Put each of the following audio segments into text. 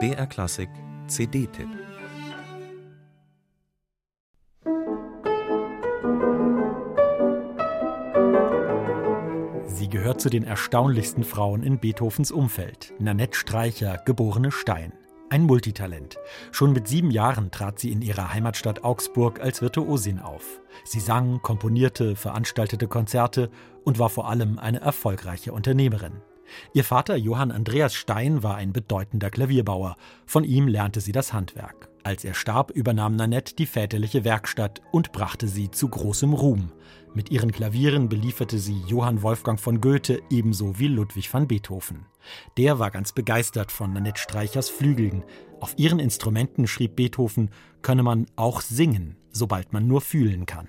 BR Klassik CD-Tipp Sie gehört zu den erstaunlichsten Frauen in Beethovens Umfeld. Nanette Streicher, geborene Stein. Ein Multitalent. Schon mit sieben Jahren trat sie in ihrer Heimatstadt Augsburg als Virtuosin auf. Sie sang, komponierte, veranstaltete Konzerte und war vor allem eine erfolgreiche Unternehmerin. Ihr Vater Johann Andreas Stein war ein bedeutender Klavierbauer. Von ihm lernte sie das Handwerk. Als er starb, übernahm Nanette die väterliche Werkstatt und brachte sie zu großem Ruhm. Mit ihren Klavieren belieferte sie Johann Wolfgang von Goethe ebenso wie Ludwig van Beethoven. Der war ganz begeistert von Nanette Streichers Flügeln. Auf ihren Instrumenten schrieb Beethoven, könne man auch singen, sobald man nur fühlen kann.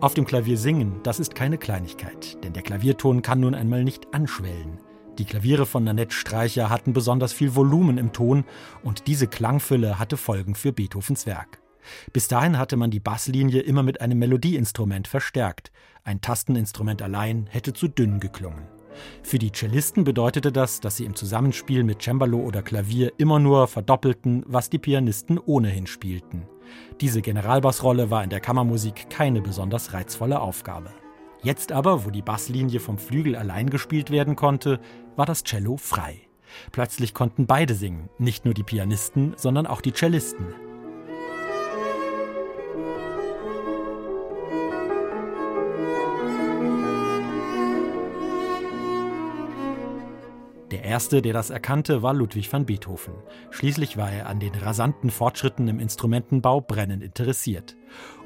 Auf dem Klavier singen, das ist keine Kleinigkeit, denn der Klavierton kann nun einmal nicht anschwellen. Die Klaviere von Nanette Streicher hatten besonders viel Volumen im Ton und diese Klangfülle hatte Folgen für Beethovens Werk. Bis dahin hatte man die Basslinie immer mit einem Melodieinstrument verstärkt. Ein Tasteninstrument allein hätte zu dünn geklungen. Für die Cellisten bedeutete das, dass sie im Zusammenspiel mit Cembalo oder Klavier immer nur verdoppelten, was die Pianisten ohnehin spielten. Diese Generalbassrolle war in der Kammermusik keine besonders reizvolle Aufgabe. Jetzt aber, wo die Basslinie vom Flügel allein gespielt werden konnte, war das Cello frei. Plötzlich konnten beide singen, nicht nur die Pianisten, sondern auch die Cellisten. Der erste, der das erkannte, war Ludwig van Beethoven. Schließlich war er an den rasanten Fortschritten im Instrumentenbau brennend interessiert.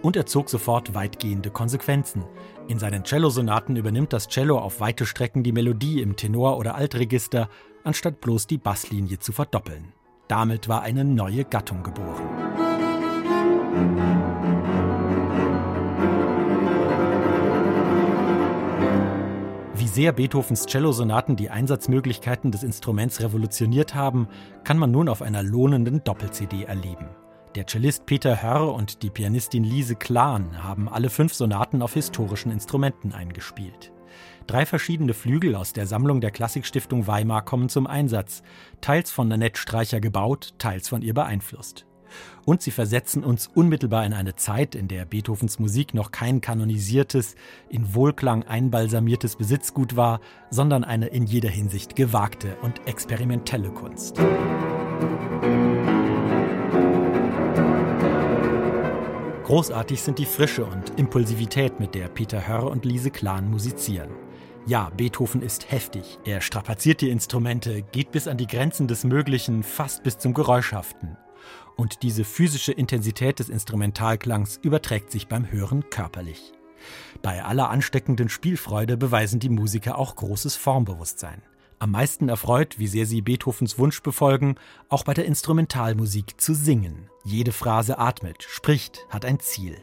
Und er zog sofort weitgehende Konsequenzen. In seinen Cellosonaten übernimmt das Cello auf weite Strecken die Melodie im Tenor- oder Altregister, anstatt bloß die Basslinie zu verdoppeln. Damit war eine neue Gattung geboren. Sehr Beethovens Cellosonaten die Einsatzmöglichkeiten des Instruments revolutioniert haben, kann man nun auf einer lohnenden Doppel-CD erleben. Der Cellist Peter Hörr und die Pianistin Lise Klahn haben alle fünf Sonaten auf historischen Instrumenten eingespielt. Drei verschiedene Flügel aus der Sammlung der Klassikstiftung Weimar kommen zum Einsatz, teils von Nanette Streicher gebaut, teils von ihr beeinflusst. Und sie versetzen uns unmittelbar in eine Zeit, in der Beethovens Musik noch kein kanonisiertes, in Wohlklang einbalsamiertes Besitzgut war, sondern eine in jeder Hinsicht gewagte und experimentelle Kunst. Großartig sind die Frische und Impulsivität, mit der Peter Hörr und Lise Klahn musizieren. Ja, Beethoven ist heftig. Er strapaziert die Instrumente, geht bis an die Grenzen des Möglichen, fast bis zum Geräuschhaften. Und diese physische Intensität des Instrumentalklangs überträgt sich beim Hören körperlich. Bei aller ansteckenden Spielfreude beweisen die Musiker auch großes Formbewusstsein. Am meisten erfreut, wie sehr sie Beethovens Wunsch befolgen, auch bei der Instrumentalmusik zu singen. Jede Phrase atmet, spricht, hat ein Ziel.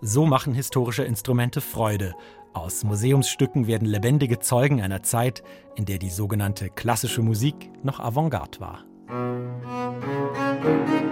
So machen historische Instrumente Freude. Aus Museumsstücken werden lebendige Zeugen einer Zeit, in der die sogenannte klassische Musik noch Avantgarde war. Musik